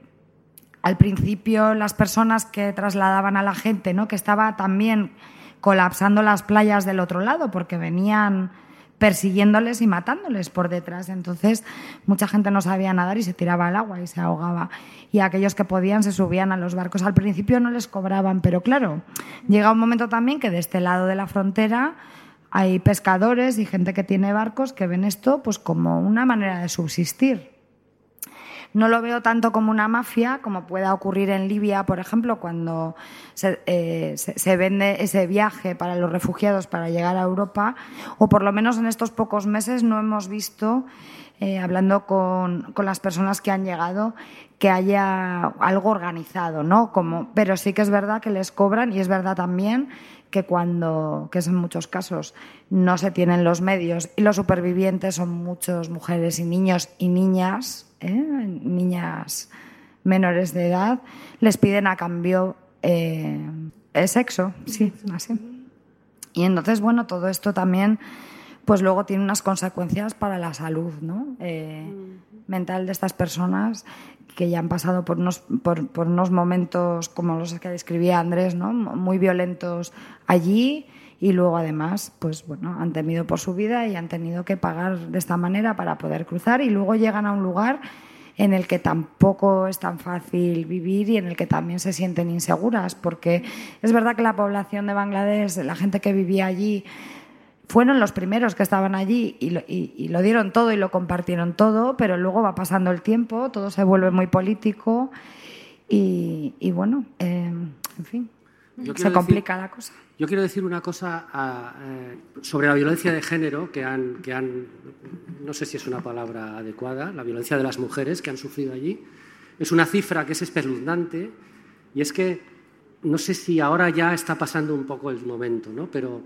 al principio las personas que trasladaban a la gente, ¿no? que estaba también colapsando las playas del otro lado, porque venían persiguiéndoles y matándoles por detrás. Entonces, mucha gente no sabía nadar y se tiraba al agua y se ahogaba. Y aquellos que podían se subían a los barcos. Al principio no les cobraban, pero claro, llega un momento también que de este lado de la frontera hay pescadores y gente que tiene barcos que ven esto pues como una manera de subsistir. No lo veo tanto como una mafia como pueda ocurrir en Libia, por ejemplo, cuando se, eh, se- se vende ese viaje para los refugiados para llegar a Europa, o por lo menos en estos pocos meses no hemos visto, eh, hablando con, con las personas que han llegado, que haya algo organizado, ¿no? Como, pero sí que es verdad que les cobran y es verdad también que cuando, que es en muchos casos, no se tienen los medios y los supervivientes son muchas mujeres y niños y niñas, ¿eh? niñas menores de edad, les piden a cambio eh, el sexo, sí, así. Y entonces, bueno, todo esto también, pues luego tiene unas consecuencias para la salud ¿no? Eh, mental de estas personas que ya han pasado por unos, por, por unos momentos como los que describía Andrés, ¿no? muy violentos allí y luego además, pues bueno, han temido por su vida y han tenido que pagar de esta manera para poder cruzar y luego llegan a un lugar en el que tampoco es tan fácil vivir y en el que también se sienten inseguras, porque es verdad que la población de Bangladesh, la gente que vivía allí, fueron los primeros que estaban allí y lo, y- y lo dieron todo y lo compartieron todo, pero luego va pasando el tiempo, todo se vuelve muy político y, y bueno, eh, en fin, Yo se complica decir- la cosa. Yo quiero decir una cosa ah, eh, sobre la violencia de género que han, que han, no sé si es una palabra adecuada, la violencia de las mujeres que han sufrido allí. Es una cifra que es espeluznante y es que no sé si ahora ya está pasando un poco el momento, ¿no? pero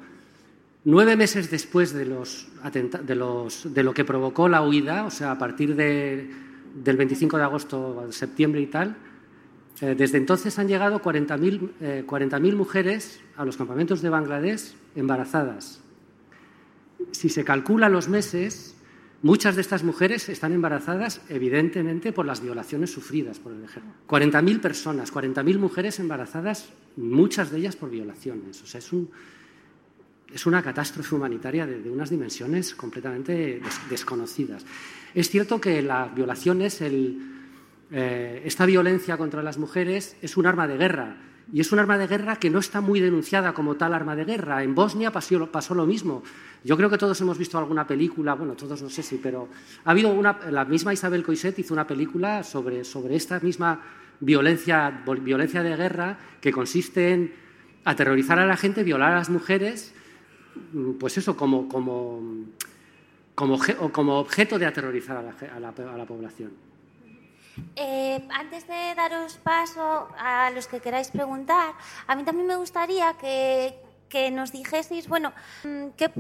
nueve meses después de, los de, los, de lo que provocó la huida, o sea, a partir de- del 25 de agosto, septiembre y tal, eh, desde entonces han llegado 40.000 eh, 40.000 mujeres a los campamentos de Bangladesh embarazadas. Si se calculan los meses, muchas de estas mujeres están embarazadas evidentemente por las violaciones sufridas por el ejército. 40.000 personas, 40.000 mujeres embarazadas, muchas de ellas por violaciones. O sea, es, un, es una catástrofe humanitaria de, unas dimensiones completamente des- desconocidas. Es cierto que la violación es el, eh, esta violencia contra las mujeres es un arma de guerra. Y es un arma de guerra que no está muy denunciada como tal arma de guerra. En Bosnia pasó, lo mismo. Yo creo que todos hemos visto alguna película, bueno, todos no sé si, pero ha habido una, la misma Isabel Coixet hizo una película sobre, sobre esta misma violencia, violencia de guerra que consiste en aterrorizar a la gente, violar a las mujeres, mm, pues eso, como, como, como, objeto de aterrorizar a la, a a la población. Eh, antes de daros paso a los que queráis preguntar, a mí también me gustaría que, nos dijeseis, bueno, mm, ¿qué-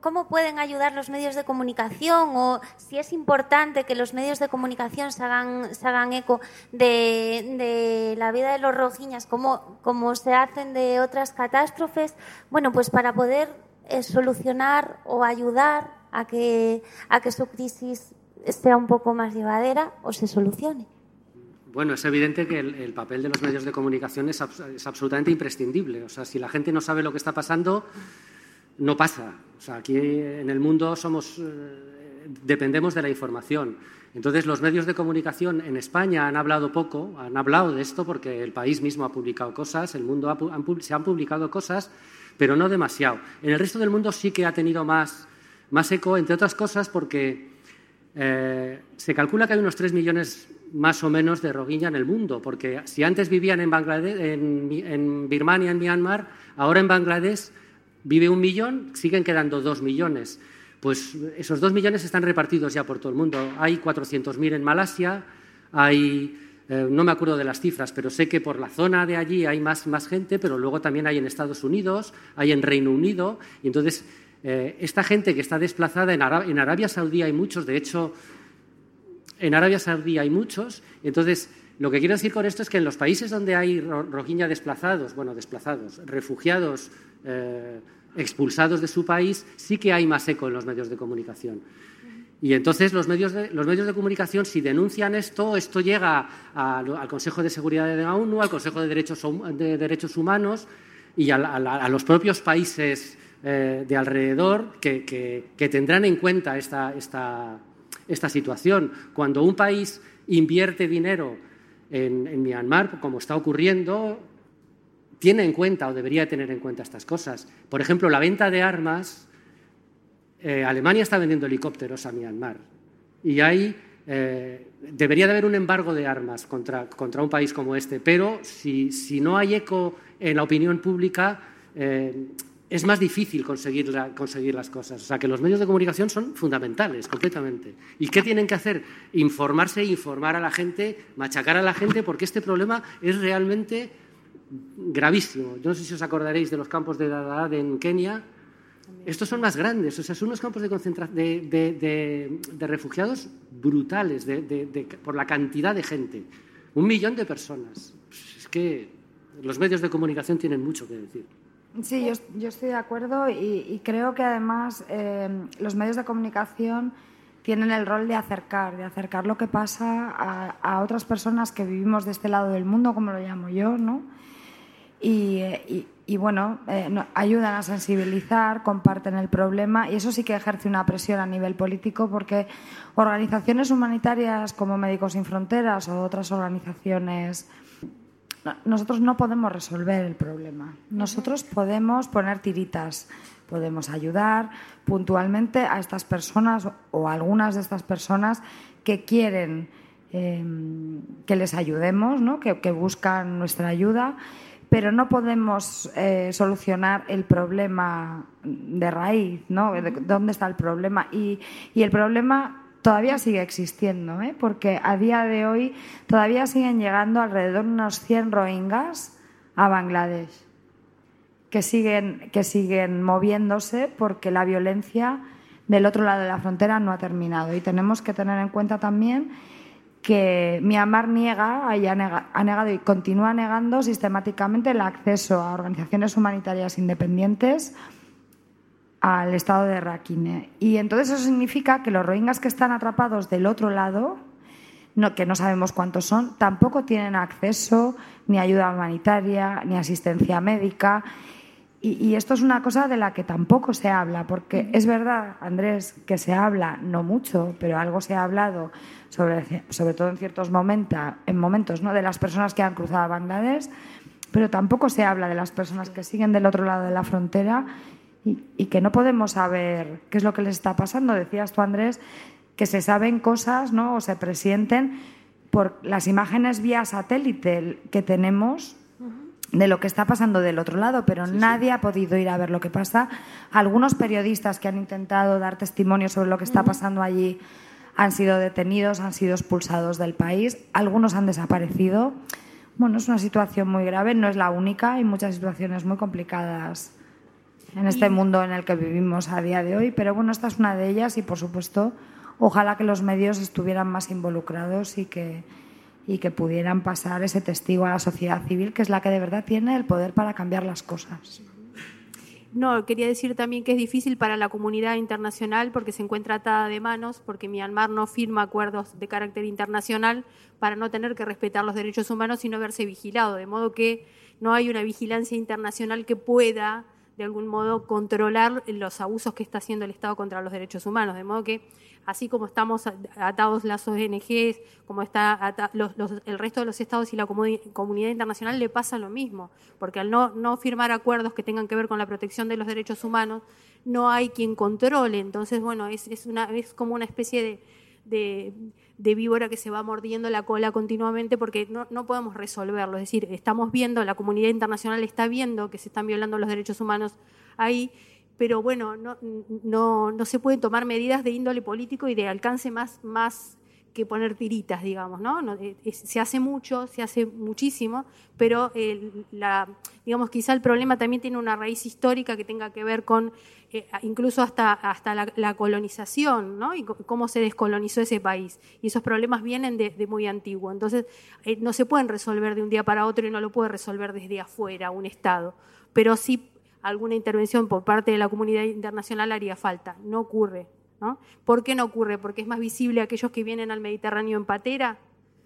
¿cómo pueden ayudar los medios de comunicación o si es importante que los medios de comunicación se hagan, hagan eco de, de la vida de los rojiñas, como, como se hacen de otras catástrofes? Bueno, pues para poder eh, solucionar o ayudar a que, a que su crisis sea un poco más llevadera o se solucione. Bueno, es evidente que el, el papel de los medios de comunicación es, es absolutamente imprescindible. O sea, si la gente no sabe lo que está pasando, no pasa. O sea, aquí en el mundo somos, eh, dependemos de la información. Entonces, los medios de comunicación en España han hablado poco, han hablado de esto porque el país mismo ha publicado cosas, el mundo ha se han publicado cosas, pero no demasiado. En el resto del mundo sí que ha tenido más, más eco, entre otras cosas porque eh, se calcula que hay unos 3 millones más o menos de rohingya en el mundo, porque si antes vivían en, Bangladesh, en, Birmania, en Myanmar, ahora en Bangladesh vive un millón, siguen quedando dos millones. Pues esos dos millones están repartidos ya por todo el mundo. Hay 400.000 en Malasia, hay, eh, no me acuerdo de las cifras, pero sé que por la zona de allí hay más, más gente, pero luego también hay en Estados Unidos, hay en Reino Unido, y entonces eh, esta gente que está desplazada en, Ara- en Arabia Saudí hay muchos, de hecho, en Arabia Saudí hay muchos. Entonces, lo que quiero decir con esto es que en los países donde hay ro- rohingya desplazados, bueno, desplazados, refugiados, eh, expulsados de su país, sí que hay más eco en los medios de comunicación. Y entonces los medios de, los medios de comunicación, si denuncian esto, esto llega al Consejo de Seguridad de la ONU, al Consejo de Derechos, de Derechos Humanos y a los propios países eh, de alrededor que, que- tendrán en cuenta esta, esta, esta situación. Cuando un país invierte dinero en, Myanmar, como está ocurriendo, tiene en cuenta o debería tener en cuenta estas cosas. Por ejemplo, la venta de armas. eh, Alemania está vendiendo helicópteros a Myanmar y eh, debería de haber un embargo de armas contra, contra un país como este, pero si, si no hay eco en la opinión pública, es más difícil conseguir, la- conseguir las cosas. O sea, que los medios de comunicación son fundamentales, completamente. ¿Y qué tienen que hacer? Informarse, informar a la gente, machacar a la gente, porque este problema es realmente gravísimo. Yo no sé si os acordaréis de los campos de Dadaab en Kenia. Estos son más grandes, o sea, son unos campos de, de, de- de- refugiados brutales por la cantidad de gente. Un millón de personas. Es que los medios de comunicación tienen mucho que decir. Sí, yo, estoy de acuerdo y, y creo que además eh, los medios de comunicación tienen el rol de acercar, de acercar lo que pasa a, otras personas que vivimos de este lado del mundo, como lo llamo yo, ¿no? Y, eh, bueno, eh, ayudan a sensibilizar, comparten el problema y eso sí que ejerce una presión a nivel político porque organizaciones humanitarias como Médicos Sin Fronteras o otras organizaciones nosotros no podemos resolver el problema. Nosotros podemos poner tiritas, podemos ayudar puntualmente a estas personas o a algunas de estas personas que quieren eh, que les ayudemos, ¿no? que, que buscan nuestra ayuda, pero no podemos eh, solucionar el problema de raíz, ¿no? De- ¿Dónde está el problema? Y, y el problema todavía sigue existiendo, ¿eh? porque a día de hoy todavía siguen llegando alrededor de unos 100 rohingyas a Bangladesh, que siguen, que siguen moviéndose porque la violencia del otro lado de la frontera no ha terminado. Y tenemos que tener en cuenta también que Myanmar niega, y ha nega- ha negado y continúa negando sistemáticamente el acceso a organizaciones humanitarias independientes al estado de Rakhine. Y entonces eso significa que los rohingyas que están atrapados del otro lado, no, que no sabemos cuántos son, tampoco tienen acceso ni ayuda humanitaria, ni asistencia médica. Y, esto es una cosa de la que tampoco se habla, porque es verdad, Andrés, que se habla, no mucho, pero algo se ha hablado, sobre, sobre todo en ciertos momentos, en momentos ¿no? de las personas que han cruzado Bangladesh, pero tampoco se habla de las personas que siguen del otro lado de la frontera y, y que no podemos saber qué es lo que les está pasando. Decías tú, Andrés, que se saben cosas ¿no? o se presienten por las imágenes vía satélite que tenemos de lo que está pasando del otro lado, pero nadie ha podido ir a ver lo que pasa. Algunos periodistas que han intentado dar testimonio sobre lo que está pasando allí han sido detenidos, han sido expulsados del país, algunos han desaparecido. Bueno, es una situación muy grave, no es la única, hay muchas situaciones muy complicadas en este mundo en el que vivimos a día de hoy, pero bueno, esta es una de ellas y por supuesto, ojalá que los medios estuvieran más involucrados y que, y que pudieran pasar ese testigo a la sociedad civil, que es la que de verdad tiene el poder para cambiar las cosas. No, quería decir también que es difícil para la comunidad internacional porque se encuentra atada de manos, porque Myanmar no firma acuerdos de carácter internacional para no tener que respetar los derechos humanos y no verse vigilado, de modo que no hay una vigilancia internacional que pueda de algún modo controlar los abusos que está haciendo el Estado contra los derechos humanos, de modo que así como estamos atados las ONGs, como está el resto de los estados y la comuni- comunidad internacional le pasa lo mismo, porque al no, no firmar acuerdos que tengan que ver con la protección de los derechos humanos, no hay quien controle. Entonces, bueno, es, es, una, es como una especie de, de víbora que se va mordiendo la cola continuamente porque no, no podemos resolverlo. Es decir, estamos viendo, la comunidad internacional está viendo que se están violando los derechos humanos ahí, pero bueno, no, no, no se pueden tomar medidas de índole político y de alcance más, más que poner tiritas, digamos, ¿no? No, eh, se hace mucho, se hace muchísimo, pero el- la, digamos, quizá el problema también tiene una raíz histórica que tenga que ver con eh, incluso hasta, hasta la, colonización, ¿no? Y cómo se descolonizó ese país. Y esos problemas vienen de, de muy antiguo. Entonces, eh, no se pueden resolver de un día para otro y no lo puede resolver desde afuera un Estado. Pero sí alguna intervención por parte de la comunidad internacional haría falta. No ocurre. ¿No? ¿Por qué no ocurre? Porque es más visible aquellos que vienen al Mediterráneo en patera.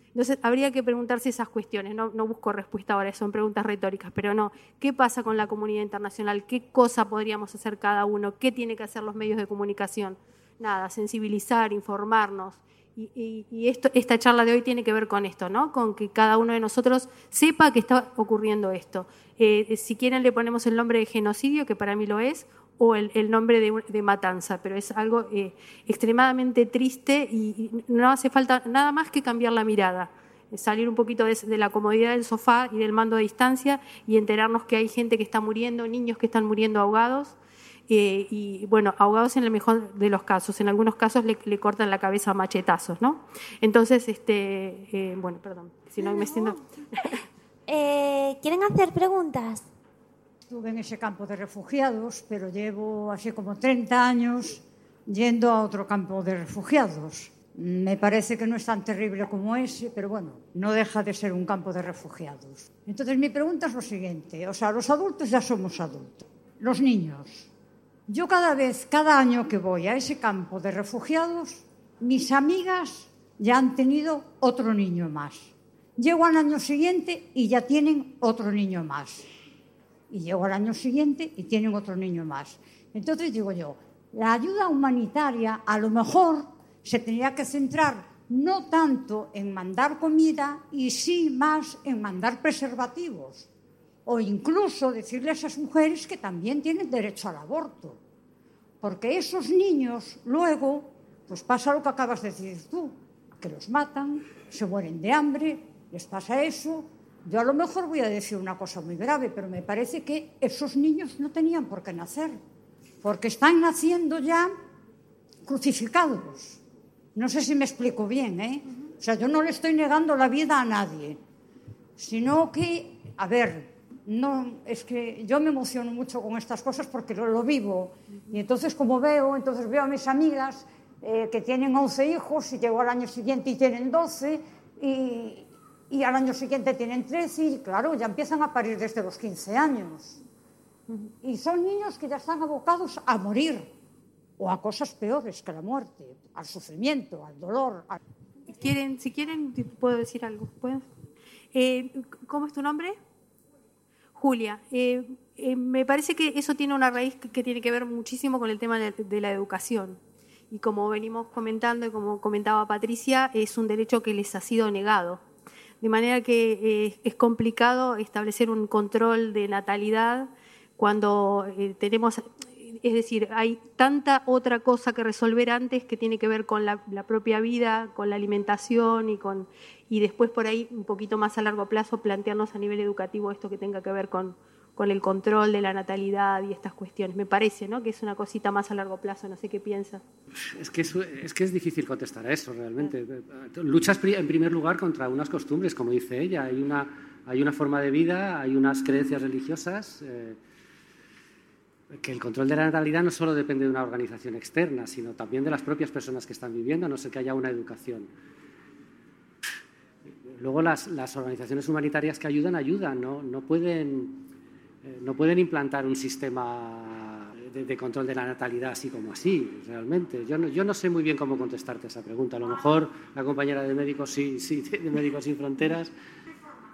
Entonces, habría que preguntarse esas cuestiones. No, no busco respuesta ahora, son preguntas retóricas, pero no. ¿Qué pasa con la comunidad internacional? ¿Qué cosa podríamos hacer cada uno? ¿Qué tiene que hacer los medios de comunicación? Nada, sensibilizar, informarnos. Y esto, esta charla de hoy tiene que ver con esto, ¿no? Con que cada uno de nosotros sepa que está ocurriendo esto. Eh, si quieren le ponemos el nombre de genocidio, que para mí lo es, o el, nombre de, de matanza, pero es algo eh, extremadamente triste y, no hace falta nada más que cambiar la mirada, eh, salir un poquito de, de la comodidad del sofá y del mando a distancia y enterarnos que hay gente que está muriendo, niños que están muriendo ahogados. eh, y bueno, ahogados en el mejor de los casos, en algunos casos le, le cortan la cabeza a machetazos, ¿no? Entonces, este, eh, bueno, perdón, si no me siento... Eh, ¿Quieren hacer preguntas? Estuve en ese campo de refugiados, pero llevo así como 30 años yendo a otro campo de refugiados. Me parece que no es tan terrible como ese, pero bueno, no deja de ser un campo de refugiados. Entonces mi pregunta es lo siguiente, o sea, los adultos ya somos adultos, los niños. Yo cada vez, cada año que voy a ese campo de refugiados, mis amigas ya han tenido otro niño más. Llego al año siguiente y ya tienen otro niño más y llego al año siguiente y tienen otro niño más. Entonces digo yo, la ayuda humanitaria a lo mejor se tendría que centrar no tanto en mandar comida y sí más en mandar preservativos o incluso decirle a esas mujeres que también tienen derecho al aborto. Porque esos niños luego, pues pasa lo que acabas de decir tú, que los matan, se mueren de hambre, les pasa eso. Yo a lo mejor voy a decir una cosa muy grave, pero me parece que esos niños no tenían por qué nacer, porque están naciendo ya crucificados. No sé si me explico bien, ¿eh? O sea, yo no le estoy negando la vida a nadie, sino que, a ver, no, es que yo me emociono mucho con estas cosas porque lo, lo vivo. Y entonces, como veo, entonces veo a mis amigas eh, que tienen 11 hijos y llego al año siguiente y tienen 12 y, y al año siguiente tienen 13 y claro, ya empiezan a parir desde los 15 años. Y son niños que ya están abocados a morir o a cosas peores que la muerte, al sufrimiento, al dolor. ¿Quieren, si quieren, puedo decir algo. Eh, ¿Cómo es tu nombre? Julia. Eh, eh, me parece que eso tiene una raíz que, que tiene que ver muchísimo con el tema de, de la educación. Y como venimos comentando y como comentaba Patricia, es un derecho que les ha sido negado. De manera que eh, es complicado establecer un control de natalidad cuando eh, tenemos, es decir, hay tanta otra cosa que resolver antes que tiene que ver con la, la propia vida, con la alimentación y con y después por ahí un poquito más a largo plazo plantearnos a nivel educativo esto que tenga que ver con, con el control de la natalidad y estas cuestiones. Me parece, ¿no? Que es una cosita más a largo plazo. No sé qué piensa. Es que es, es que es difícil contestar a eso realmente. Luchas en primer lugar contra unas costumbres, como dice ella. Hay una, hay una forma de vida, hay unas creencias religiosas. eh, que el control de la natalidad no solo depende de una organización externa, sino también de las propias personas que están viviendo, a no ser que haya una educación. Luego las, las organizaciones humanitarias que ayudan, ayudan, no, no, pueden, no pueden implantar un sistema de, control de la natalidad así como así, realmente. Yo no, yo no sé muy bien cómo contestarte esa pregunta. A lo mejor la compañera de Médicos, sí, sí, de Médicos Sin Fronteras,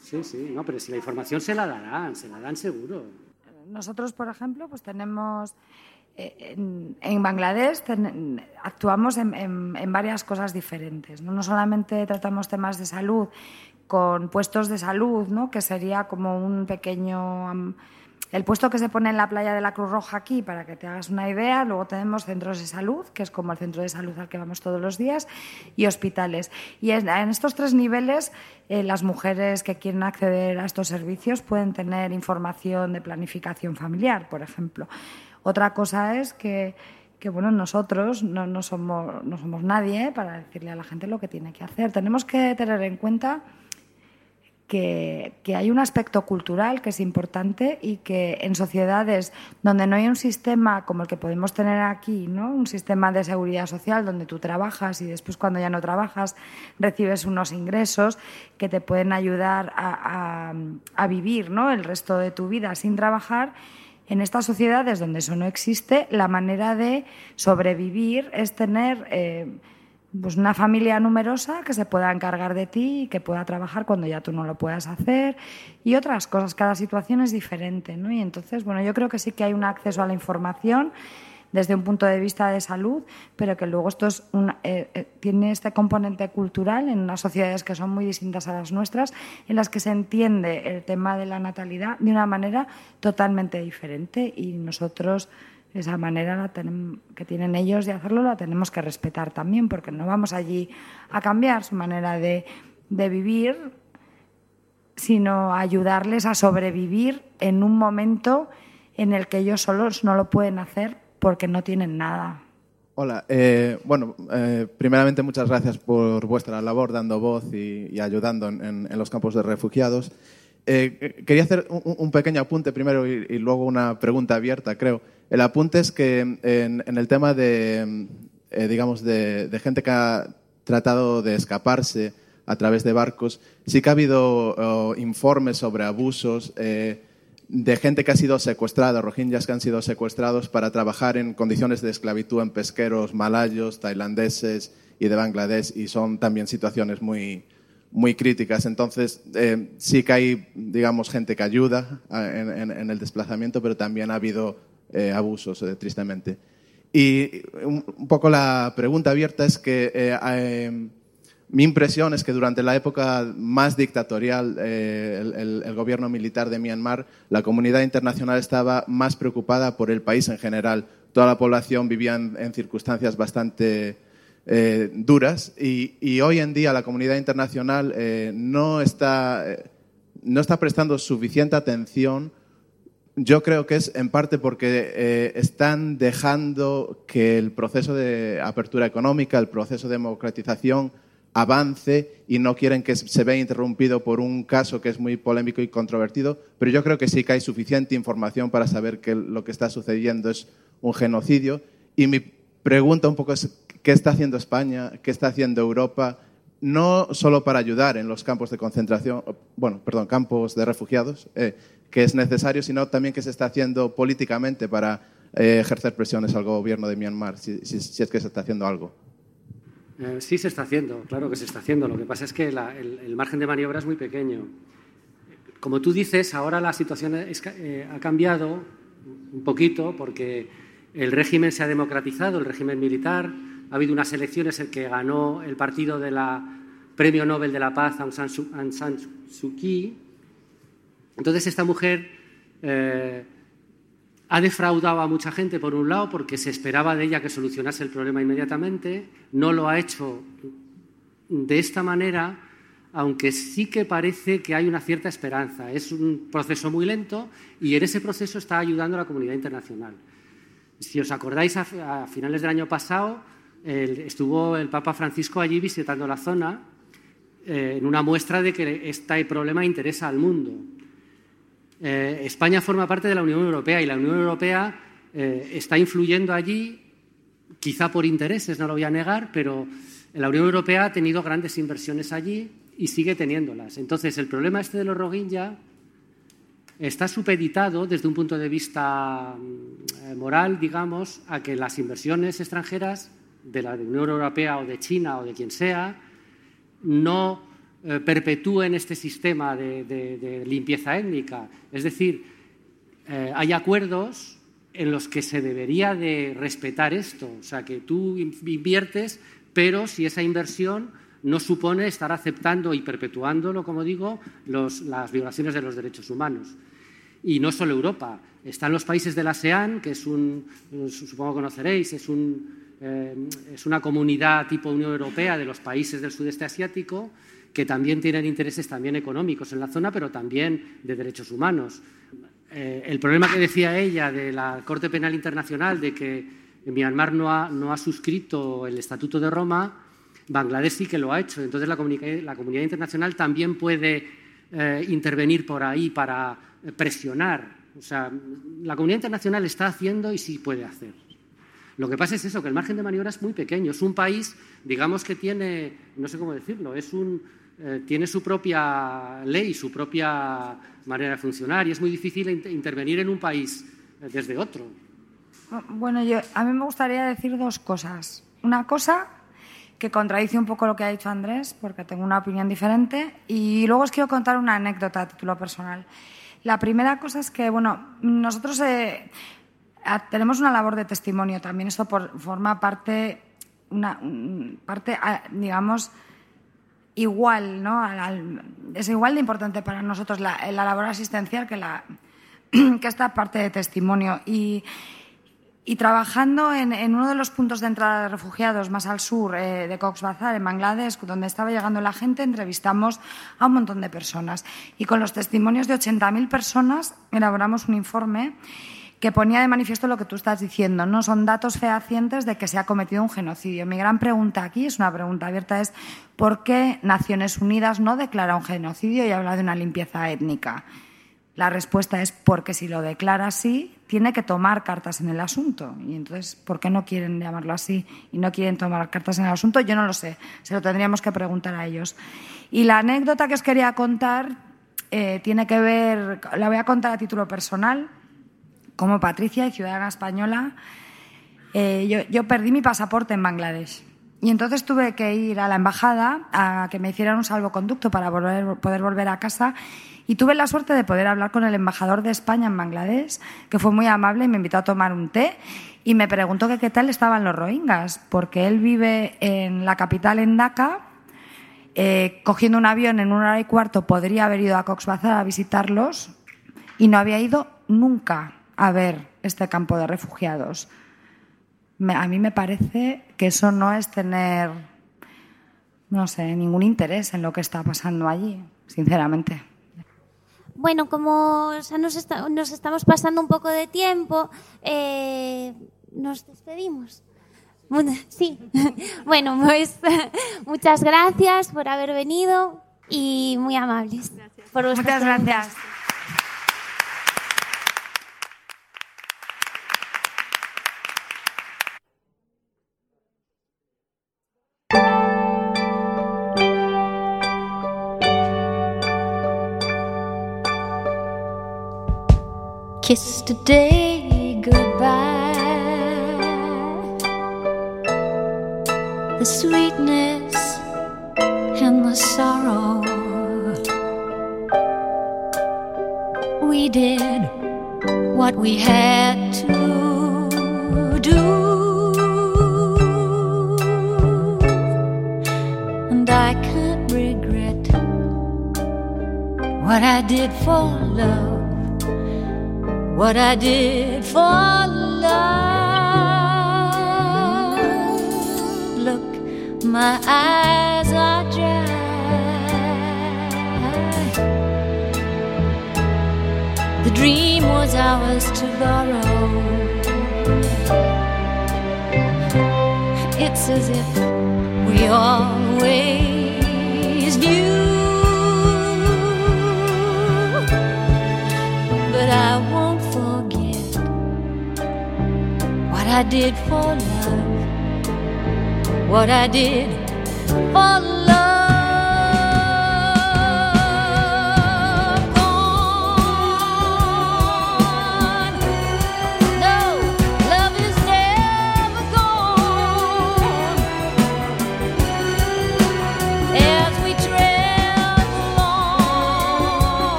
sí, sí, no, pero si la información se la darán, se la dan seguro. Nosotros, por ejemplo, pues tenemos eh, en, en Bangladesh actuamos en, varias cosas diferentes. ¿no? Solamente tratamos temas de salud con puestos de salud, ¿no? que sería como un pequeño... el puesto que se pone en la playa de la Cruz Roja aquí, para que te hagas una idea, luego tenemos centros de salud, que es como el centro de salud al que vamos todos los días, y hospitales. Y en, en estos tres niveles, eh, las mujeres que quieren acceder a estos servicios pueden tener información de planificación familiar, por ejemplo. Otra cosa es que, bueno, nosotros no, somos, nadie para decirle a la gente lo que tiene que hacer. Tenemos que tener en cuenta que, hay un aspecto cultural que es importante y que en sociedades donde no hay un sistema como el que podemos tener aquí, ¿no? un sistema de seguridad social donde tú trabajas y después cuando ya no trabajas recibes unos ingresos que te pueden ayudar a, a- a vivir ¿no? el resto de tu vida sin trabajar, en estas sociedades donde eso no existe, la manera de sobrevivir es tener eh, pues una familia numerosa que se pueda encargar de ti y que pueda trabajar cuando ya tú no lo puedas hacer y otras cosas. Cada situación es diferente, ¿no? Y entonces, bueno, yo creo que sí que hay un acceso a la información desde un punto de vista de salud, pero que luego esto es un- eh, eh, tiene este componente cultural en unas sociedades que son muy distintas a las nuestras, en las que se entiende el tema de la natalidad de una manera totalmente diferente y nosotros Esa manera que tienen ellos de hacerlo la tenemos que respetar también, porque no vamos allí a cambiar su manera de, de vivir, sino ayudarles a sobrevivir en un momento en el que ellos solos no lo pueden hacer porque no tienen nada. Hola, eh, bueno, eh, primeramente muchas gracias por vuestra labor dando voz y, ayudando en, los campos de refugiados. Eh, quería hacer un, pequeño apunte primero y, luego una pregunta abierta, creo. El apunte es que en, el tema de, eh, digamos, de, gente que ha tratado de escaparse a través de barcos, sí que ha habido oh, informes sobre abusos. De gente que ha sido secuestrada, rohingyas que han sido secuestrados para trabajar en condiciones de esclavitud en pesqueros malayos, tailandeses y de Bangladesh, y son también situaciones muy, muy críticas. Entonces, eh, sí que hay, digamos, gente que ayuda a- en, en- el desplazamiento, pero también ha habido eh, abusos, eh, tristemente. Y un, poco la pregunta abierta es que mi impresión es que durante la época más dictatorial, eh, el, gobierno militar de Myanmar, la comunidad internacional estaba más preocupada por el país en general. Toda la población vivía en, circunstancias bastante eh, duras y, hoy en día la comunidad internacional eh, no, está, no está prestando suficiente atención yo creo que es en parte porque están dejando que el proceso de apertura económica, el proceso de democratización avance y no quieren que se vea interrumpido por un caso que es muy polémico y controvertido, pero yo creo que sí que hay suficiente información para saber que lo que está sucediendo es un genocidio. Y mi pregunta un poco es, ¿qué está haciendo España? ¿Qué está haciendo Europa? No solo para ayudar en los campos de concentración, bueno, perdón, campos de refugiados, eh, que es necesario, sino también qué se está haciendo políticamente para eh, ejercer presiones al gobierno de Myanmar, si es que se está haciendo algo. Eh, sí se está haciendo, claro que se está haciendo. Lo que pasa es que la- el, margen de maniobra es muy pequeño. Como tú dices, ahora la situación eh, ha cambiado un poquito porque el régimen se ha democratizado, el régimen militar. Ha habido unas elecciones en que ganó el partido de la Premio Nobel de la Paz Aung San Suu, Aung San Suu Kyi. Entonces esta mujer eh, ha defraudado a mucha gente, por un lado, porque se esperaba de ella que solucionase el problema inmediatamente. No lo ha hecho de esta manera, aunque sí que parece que hay una cierta esperanza. Es un proceso muy lento y en ese proceso está ayudando a la comunidad internacional. Si os acordáis, a, finales del año pasado estuvo el Papa Francisco allí visitando la zona eh, en una muestra de que este problema interesa al mundo. Eh, España forma parte de la Unión Europea y la Unión Europea eh, está influyendo allí, quizá por intereses, no lo voy a negar, pero la Unión Europea ha tenido grandes inversiones allí y sigue teniéndolas. Entonces, el problema este de los Rohingya está supeditado desde un punto de vista mm, eh, moral, digamos, a que las inversiones extranjeras de la Unión Europea o de China o de quien sea no eh, perpetúen este sistema de, de- de limpieza étnica. Es decir, eh, hay acuerdos en los que se debería de respetar esto. O sea, que tú in- inviertes, pero si esa inversión no supone estar aceptando y perpetuándolo, como digo, las violaciones de los derechos humanos. Y no solo Europa. Están los países del ASEAN, que es un, supongo conoceréis, eh, es una comunidad tipo Unión Europea de los países del sudeste asiático, que también tienen intereses también económicos en la zona, pero también de derechos humanos. Eh, el problema que decía ella de la Corte Penal Internacional, de que Myanmar no ha, no ha suscrito el Estatuto de Roma, Bangladesh sí que lo ha hecho. Entonces la, comunica- la comunidad internacional también puede eh, intervenir por ahí para eh, presionar. O sea, la comunidad internacional está haciendo y sí puede hacer. Lo que pasa es eso, que el margen de maniobra es muy pequeño. Es un país, digamos que tiene, no sé cómo decirlo, es un, eh, tiene su propia ley, su propia manera de funcionar y es muy difícil in- intervenir en un país eh, desde otro. Bueno, yo, a mí me gustaría decir dos cosas. Una cosa que contradice un poco lo que ha dicho Andrés, porque tengo una opinión diferente, y luego os quiero contar una anécdota a título personal. La primera cosa es que, bueno, nosotros eh, tenemos una labor de testimonio también. Esto por- forma parte, una un- parte, digamos, igual, ¿no? Es igual de importante para nosotros la, la labor asistencial que, la, que esta parte de testimonio. Y, trabajando en, en uno de los puntos de entrada de refugiados más al sur eh, de Cox's Bazar, en Bangladesh, donde estaba llegando la gente, entrevistamos a un montón de personas. Y con los testimonios de 80.000 personas elaboramos un informe que ponía de manifiesto lo que tú estás diciendo, ¿no? Son datos fehacientes de que se ha cometido un genocidio. Mi gran pregunta aquí, es una pregunta abierta, es ¿por qué Naciones Unidas no declara un genocidio y habla de una limpieza étnica? La respuesta es porque si lo declara así, tiene que tomar cartas en el asunto. Y entonces, ¿por qué no quieren llamarlo así y no quieren tomar cartas en el asunto? Yo no lo sé, se lo tendríamos que preguntar a ellos. Y la anécdota que os quería contar eh, tiene que ver, la voy a contar a título personal, como Patricia y ciudadana española, eh, yo, perdí mi pasaporte en Bangladesh. Y entonces tuve que ir a la embajada a que me hicieran un salvoconducto para poder volver a casa. Y tuve la suerte de poder hablar con el embajador de España en Bangladesh, que fue muy amable y me invitó a tomar un té. Y me preguntó qué tal estaban los rohingyas, porque él vive en la capital, en Dhaka. Eh, cogiendo un avión en una hora y cuarto podría haber ido a Cox's Bazar a visitarlos y no había ido nunca a ver este campo de refugiados. Me, a mí me parece que eso no es tener, no sé, ningún interés en lo que está pasando allí, sinceramente. Bueno, como ya nos, está, nos estamos pasando un poco de tiempo, eh, nos despedimos. Sí. Bueno, pues muchas gracias por haber venido y muy amables. Por Muchas gracias. Kiss today goodbye. The sweetness and the sorrow. We did what we had to do. And I can't regret what I did for love what I did for love. Look, my eyes are dry. The dream was ours to borrow. It's as if we always knew. But I I did for love, what I did for love.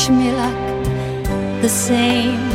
Wish me luck the same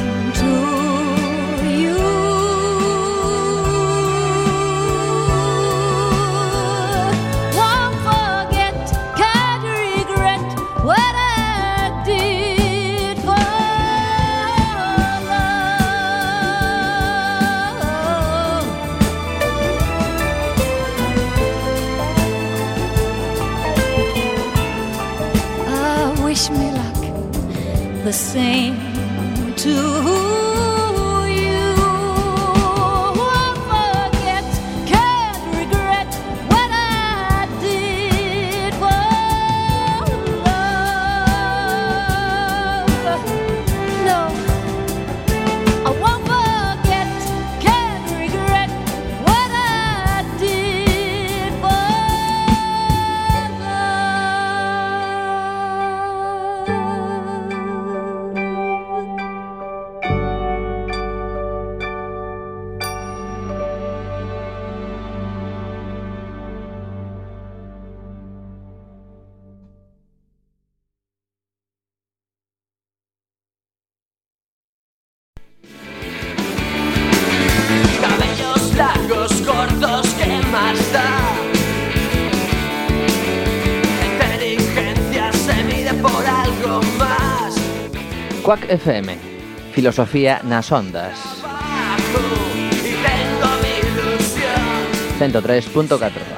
FM. Filosofía nas ondas. 103.4